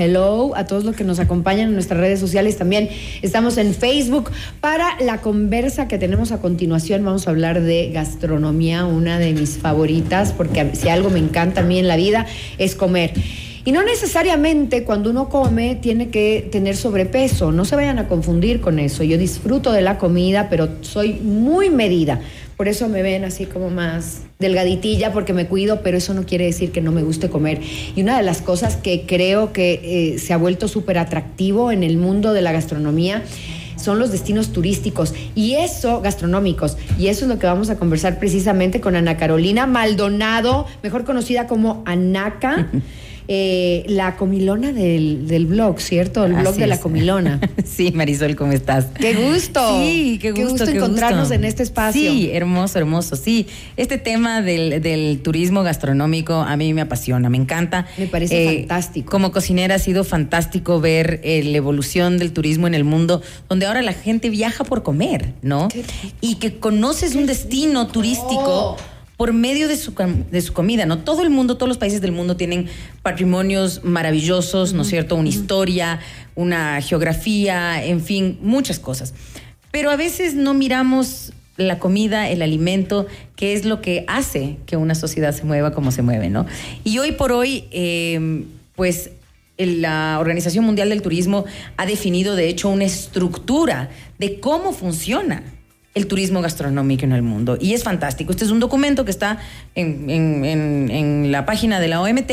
hello a todos los que nos acompañan en nuestras redes sociales. También estamos en Facebook. Para la conversa que tenemos a continuación, vamos a hablar de gastronomía, una de mis favoritas, porque si algo me encanta a mí en la vida es comer. Y no necesariamente cuando uno come tiene que tener sobrepeso, no se vayan a confundir con eso. Yo disfruto de la comida, pero soy muy medida. Por eso me ven así como más delgaditilla porque me cuido, pero eso no quiere decir que no me guste comer. Y una de las cosas que creo que eh, se ha vuelto súper atractivo en el mundo de la gastronomía son los destinos turísticos y eso, gastronómicos, y eso es lo que vamos a conversar precisamente con Ana Carolina Maldonado, mejor conocida como Anaca. Eh, la comilona del, blog, ¿cierto? El blog de la comilona. sí, Marisol, ¿cómo estás? ¡Qué gusto! Sí, qué gusto. encontrarnos en este espacio. Sí, hermoso, hermoso. Sí, este tema del, turismo gastronómico a mí me apasiona, me encanta. Me parece eh, fantástico. Como cocinera ha sido fantástico ver eh, la evolución del turismo en el mundo, donde ahora la gente viaja por comer, ¿no? Y que conoces un destino turístico por medio de su, de su comida, ¿no? Todo el mundo, todos los países del mundo tienen patrimonios maravillosos, ¿no es cierto? Una historia, una geografía, en fin, muchas cosas. Pero a veces no miramos la comida, el alimento, que es lo que hace que una sociedad se mueva como se mueve, ¿no? Y hoy por hoy, em, pues la Organización Mundial del Turismo ha definido, de hecho, una estructura de cómo funciona el turismo gastronómico en el mundo. Y es fantástico. Este es un documento que está en, la página de la OMT.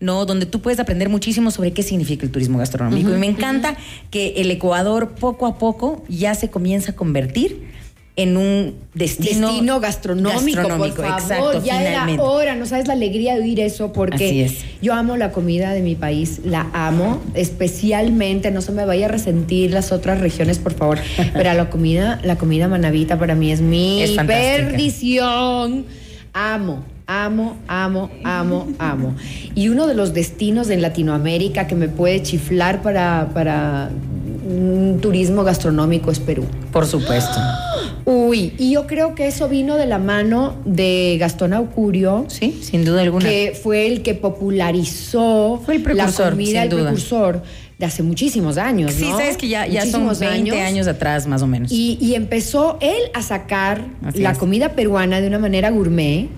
¿no? donde tú puedes aprender muchísimo sobre qué significa el turismo gastronómico. y me encanta que el Ecuador poco a poco ya se comienza a convertir en un destino, destino gastronómico, por favor. Exacto, ya era hora, no sabes la alegría de oír eso porque yo amo la comida de mi país, la amo, especialmente, no se me vaya a resentir las otras regiones, por favor, pero la comida, la comida manavita para mí es mi perdición. Amo, amo, amo, amo, amo. Y uno de los destinos en Latinoamérica que me puede chiflar para, para un turismo gastronómico es Perú. Por supuesto. Uy, y yo creo que eso vino de la mano de Gastón Aucurio. Sí, sin duda alguna. Que fue el que popularizó fue el precursor, la comida, el precursor de hace muchísimos años. Sí, sabes que ya, ya son 20 años. atrás más o menos. Y, y empezó él a sacar la comida peruana de una manera gourmet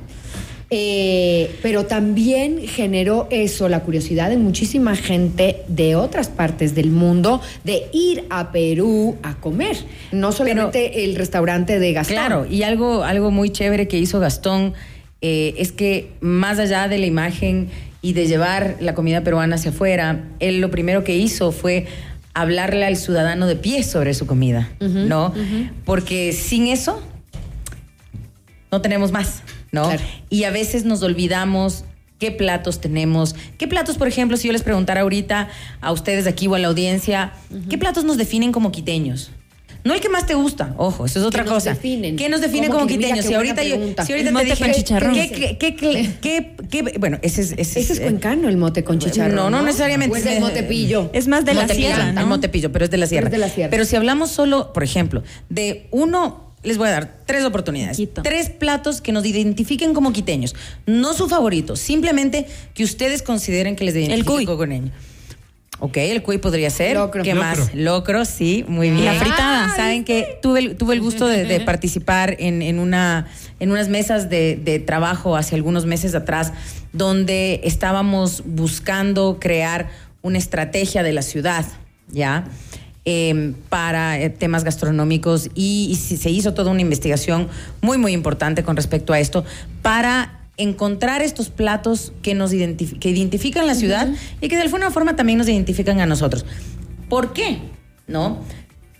eh, pero también generó eso, la curiosidad de muchísima gente de otras partes del mundo de ir a Perú a comer, no solamente el restaurante de Gastón. Claro, y algo, algo muy chévere que hizo Gastón eh, es que más allá de la imagen y de llevar la comida peruana hacia afuera, él lo primero que hizo fue hablarle al ciudadano de pie sobre su comida, ¿no? Porque sin eso no tenemos más. ¿No? Y a veces nos olvidamos qué platos tenemos, qué platos, por ejemplo, si yo les preguntara ahorita a ustedes aquí o a la audiencia, ¿qué platos nos definen como quiteños? No el que más te gusta, ojo, eso es otra cosa. Definen? ¿Qué nos define como quiteños? Si ahorita, yo, si ahorita te dije, con chicharrón. ¿qué, qué, qué, bueno, ese es... Ese, es, cuencano el mote con chicharrón. No, no, necesariamente. es el motepillo. Es más de la sierra, ¿no? El motepillo, pero es de la sierra. Es de la sierra. Pero si hablamos solo, por ejemplo, de uno les voy a dar tres oportunidades. Tres platos que nos identifiquen como quiteños. No su favorito, simplemente que ustedes consideren que les identifiquen el con ellos. Ok, el cuy podría ser. Locro. ¿Qué más? Locro, sí, muy bien. La fritada. Saben que tuve, el, tuve el gusto de, participar en, una, en unas mesas de, de, trabajo hace algunos meses atrás, donde estábamos buscando crear una estrategia de la ciudad, ¿ya? Em, para eh, temas gastronómicos y, se hizo toda una investigación muy, muy importante con respecto a esto para encontrar estos platos que nos que identifican la ciudad y que de alguna forma también nos identifican a nosotros. ¿Por qué? ¿No?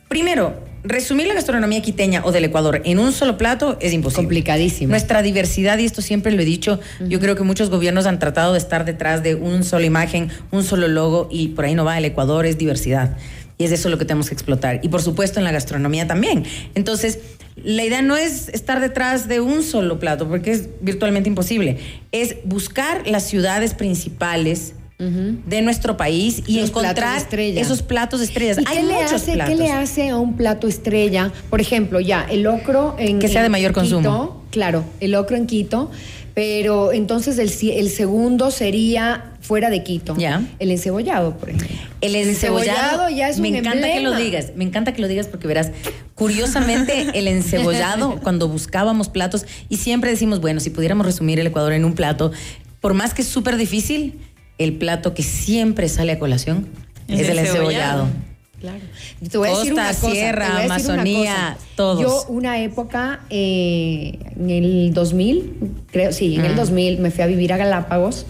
Primero, resumir la gastronomía quiteña o del Ecuador en un solo plato es imposible. Complicadísimo. Nuestra diversidad, y esto siempre lo he dicho, yo creo que muchos gobiernos han tratado de estar detrás de una sola imagen, un solo logo, y por ahí no va, el Ecuador es diversidad. Y es eso lo que tenemos que explotar. Y por supuesto en la gastronomía también. Entonces, la idea no es estar detrás de un solo plato, porque es virtualmente imposible. Es buscar las ciudades principales de nuestro país y encontrar esos platos estrellas. Hay qué le hace, ¿Qué le hace a un plato estrella? Por ejemplo, ya, el ocro en Que sea de mayor Quito, consumo. Claro, el ocro en Quito Pero entonces el, el segundo sería fuera de Quito. Ya. El encebollado, por ejemplo. El encebollado, ya es me un encanta que lo digas, me encanta que lo digas porque verás, curiosamente el encebollado cuando buscábamos platos y siempre decimos, bueno, si pudiéramos resumir el Ecuador en un plato, por más que es súper difícil, el plato que siempre sale a colación Es es, el encebollado. cebollado. Claro. Te voy a decir Costa, una cosa. sierra, decir Amazonía, cosa. todos. Yo una época, eh, en el 2000, creo, sí, en el Mm. 2000 me fui a vivir a Galápagos.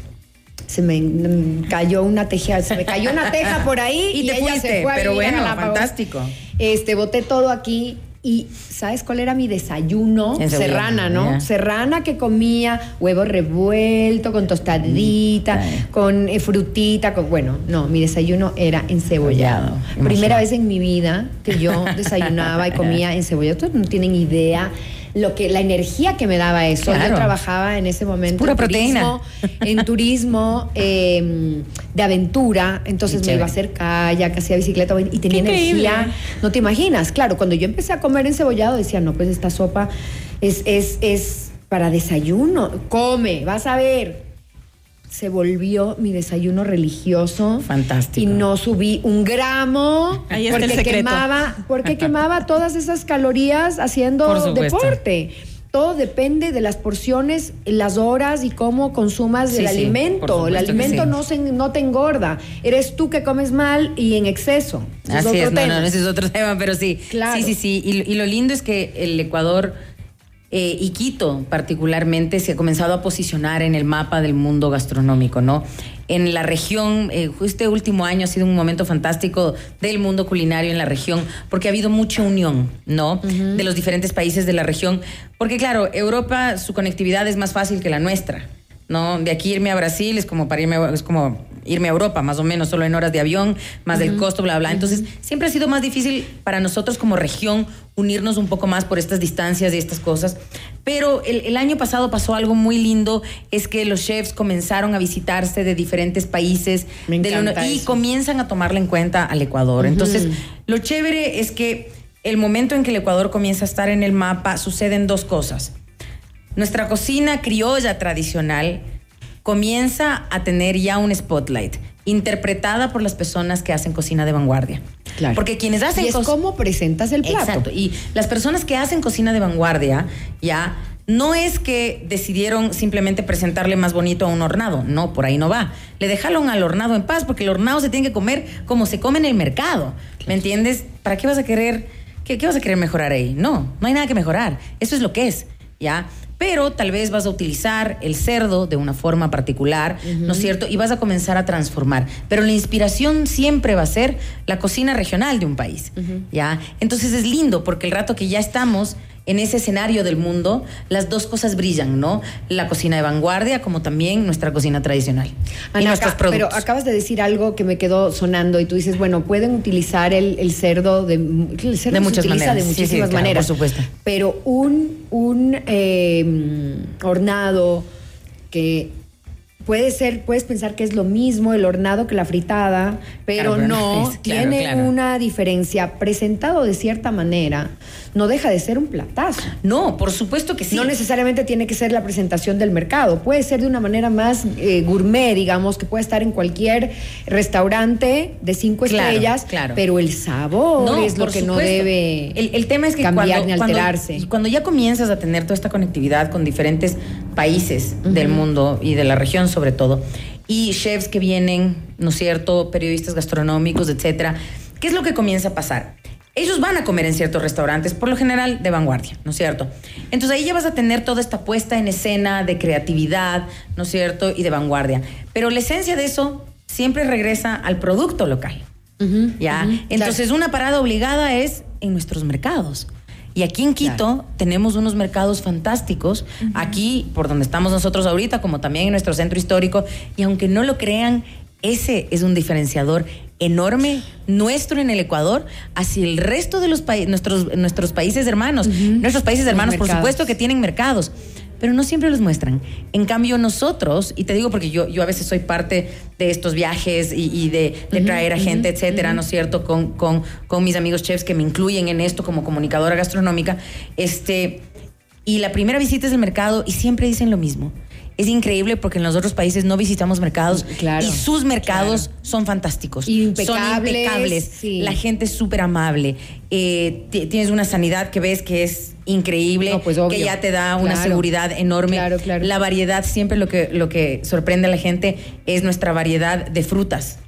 Se me cayó una teja, se me cayó una teja por ahí Y y, te ella fuiste, se fue a pero a bueno, fantástico. Este, boté todo aquí y ¿sabes cuál era mi desayuno? Serrana, ¿no? Serrana que comía huevo revuelto con tostadita, Mm, con eh, frutita, con bueno, no, mi desayuno era encebollado. Primera vez en mi vida que yo desayunaba y comía encebollado. Ustedes no tienen idea lo que la energía que me daba eso. Claro. Yo trabajaba en ese momento pura en turismo, en turismo eh, de aventura, entonces me iba a hacer kayak, hacía bicicleta y tenía Qué increíble. energía. No te imaginas, claro, cuando yo empecé a comer encebollado decía, no, pues esta sopa es, es, es para desayuno, come, vas a ver. Se volvió mi desayuno religioso. Fantástico. Y no subí un gramo Ahí está el porque secreto. quemaba, porque quemaba todas esas calorías haciendo deporte. Todo depende de las porciones, las horas y cómo consumas Sí, el sí, alimento. El alimento sí. no, se, no te engorda. Eres tú que comes mal y en exceso. Ese Así otro es, no, tema. no, ese es otro tema, pero sí. Claro. Sí, sí, sí. Y, y lo lindo es que el Ecuador eh, y Quito particularmente se ha comenzado a posicionar en el mapa del mundo gastronómico, ¿no? En la región, eh, este último año ha sido un momento fantástico del mundo culinario en la región, porque ha habido mucha unión, ¿no? De los diferentes países de la región. Porque claro, Europa, su conectividad es más fácil que la nuestra. ¿no? De aquí irme a Brasil es como para irme, a- es como irme a Europa, más o menos, solo en horas de avión, más del costo, bla, bla. Entonces, siempre ha sido más difícil para nosotros como región unirnos un poco más por estas distancias y estas cosas. Pero el, el año pasado pasó algo muy lindo, es que los chefs comenzaron a visitarse de diferentes países Me del y eso. comienzan a tomarle en cuenta al Ecuador. Entonces, lo chévere es que el momento en que el Ecuador comienza a estar en el mapa, suceden dos cosas. Nuestra cocina criolla tradicional comienza a tener ya un spotlight, interpretada por las personas que hacen cocina de vanguardia. Claro. Porque quienes hacen y es cómo presentas el plato. Exacto. Y las personas que hacen cocina de vanguardia, ya, no es que decidieron simplemente presentarle más bonito a un hornado. No, por ahí no va. Le dejaron al hornado en paz porque el hornado se tiene que comer como se come en el mercado. ¿Me entiendes? ¿Para qué vas a querer, qué, qué vas a querer mejorar ahí? No, no hay nada que mejorar. Eso es lo que es, ¿ya? Pero tal vez vas a utilizar el cerdo de una forma particular, ¿no es cierto? Y vas a comenzar a transformar. Pero la inspiración siempre va a ser la cocina regional de un país, ¿ya? Entonces es lindo porque el rato que ya estamos en ese escenario del mundo, las dos cosas brillan, ¿no? La cocina de vanguardia como también nuestra cocina tradicional. y Ana, nuestros acá- productos. Pero acabas de decir algo que me quedó sonando y tú dices, bueno, pueden utilizar el, el cerdo de, el cerdo De muchas maneras. de Sí, sí, muchísimas claro, maneras. por supuesto. Pero un, un eh, hornado que puede ser, puedes pensar que es lo mismo el hornado que la fritada, pero Claro, no, no es, claro, tiene claro. una diferencia. Presentado de cierta manera, no deja de ser un platazo. No, por supuesto que sí. No necesariamente tiene que ser la presentación del mercado, puede ser de una manera más eh, gourmet, digamos, que puede estar en cualquier restaurante de cinco estrellas, claro. pero el sabor es lo que no debe El, el tema es que cambiar cuando, ni alterarse. y cuando ya comienzas a tener toda esta conectividad con diferentes países del mundo y de la región sobre todo, y chefs que vienen, ¿no es cierto?, periodistas gastronómicos, etcétera, ¿qué es lo que comienza a pasar? Ellos van a comer en ciertos restaurantes, por lo general de vanguardia, ¿no es cierto? Entonces ahí ya vas a tener toda esta puesta en escena de creatividad, ¿no es cierto? Y de vanguardia. Pero la esencia de eso siempre regresa al producto local. Ujú, ¿ya? ujú, Entonces, una parada obligada es en nuestros mercados. Y aquí en Quito Claro. tenemos unos mercados fantásticos, aquí por donde estamos nosotros ahorita, como también en nuestro centro histórico, y aunque no lo crean, ese es un diferenciador enorme nuestro en el Ecuador hacia el resto de los países, nuestros, nuestros países hermanos. Nuestros países hermanos, por supuesto que tienen mercados, pero no siempre los muestran. En cambio, nosotros, y te digo porque yo, yo a veces soy parte de estos viajes y, y de, de traer a gente, etcétera, ¿no es cierto? Con, con, con mis amigos chefs que me incluyen en esto como comunicadora gastronómica. Este, y la primera visita es el mercado y siempre dicen lo mismo. Es increíble porque en los otros países no visitamos mercados Claro, y sus mercados son fantásticos. Impecables, Son impecables. sí. La gente es súper amable. Eh, ti- tienes una sanidad que ves que es increíble, No, pues, que ya te da una Claro. seguridad enorme. Claro, claro. La variedad, siempre lo que, lo que sorprende a la gente es nuestra variedad de frutas.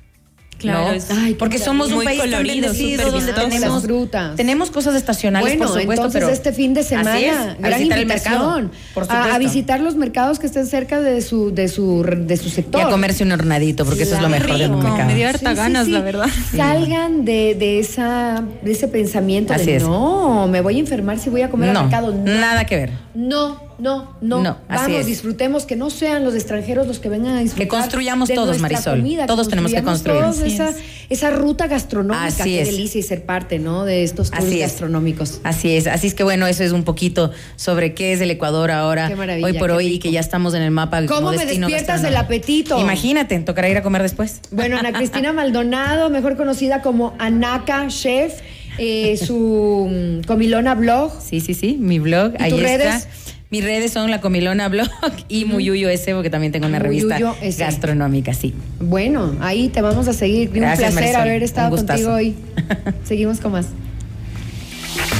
Claro, porque somos un muy país tan colorido, súper donde tenemos frutas. tenemos cosas estacionales Bueno, por supuesto entonces pero este fin de semana, así es, a gran visitar el invitación mercado, por a, visitar los mercados que estén cerca de su de su de su y sector. a comerse un hornadito porque eso es lo mejor de un mercado. me dio harta ganas, la verdad. Salgan de, de esa de ese pensamiento Así de es. no, me voy a enfermar si voy a comer al mercado. No, nada que ver. no, no, no. No, Vamos, es. disfrutemos que no sean los extranjeros los que vengan a disfrutar. Que construyamos de todos, Marisol. comida, Todos tenemos que construir. todos esa, esa ruta gastronómica. Así Qué es. delicia y ser parte, ¿no? De estos tours Así es. gastronómicos. Así es, así es que bueno, eso es un poquito sobre qué es el Ecuador ahora, Qué maravilla, hoy por qué hoy, y que ya estamos en el mapa. ¿Cómo como me destino despiertas el gastronómico. apetito? Imagínate, tocará ir a comer después. Bueno, Ana Cristina Maldonado, mejor conocida como Anaka Chef, eh, su mm, comilona blog. Sí, sí, sí, mi blog, ¿Y ahí tus está. Mis redes son La Comilona Blog y Muyuyo S, porque también tengo una revista S. gastronómica, sí. Bueno, ahí te vamos a seguir. Un Gracias, placer Marisol. haber estado Un contigo hoy. Seguimos con más.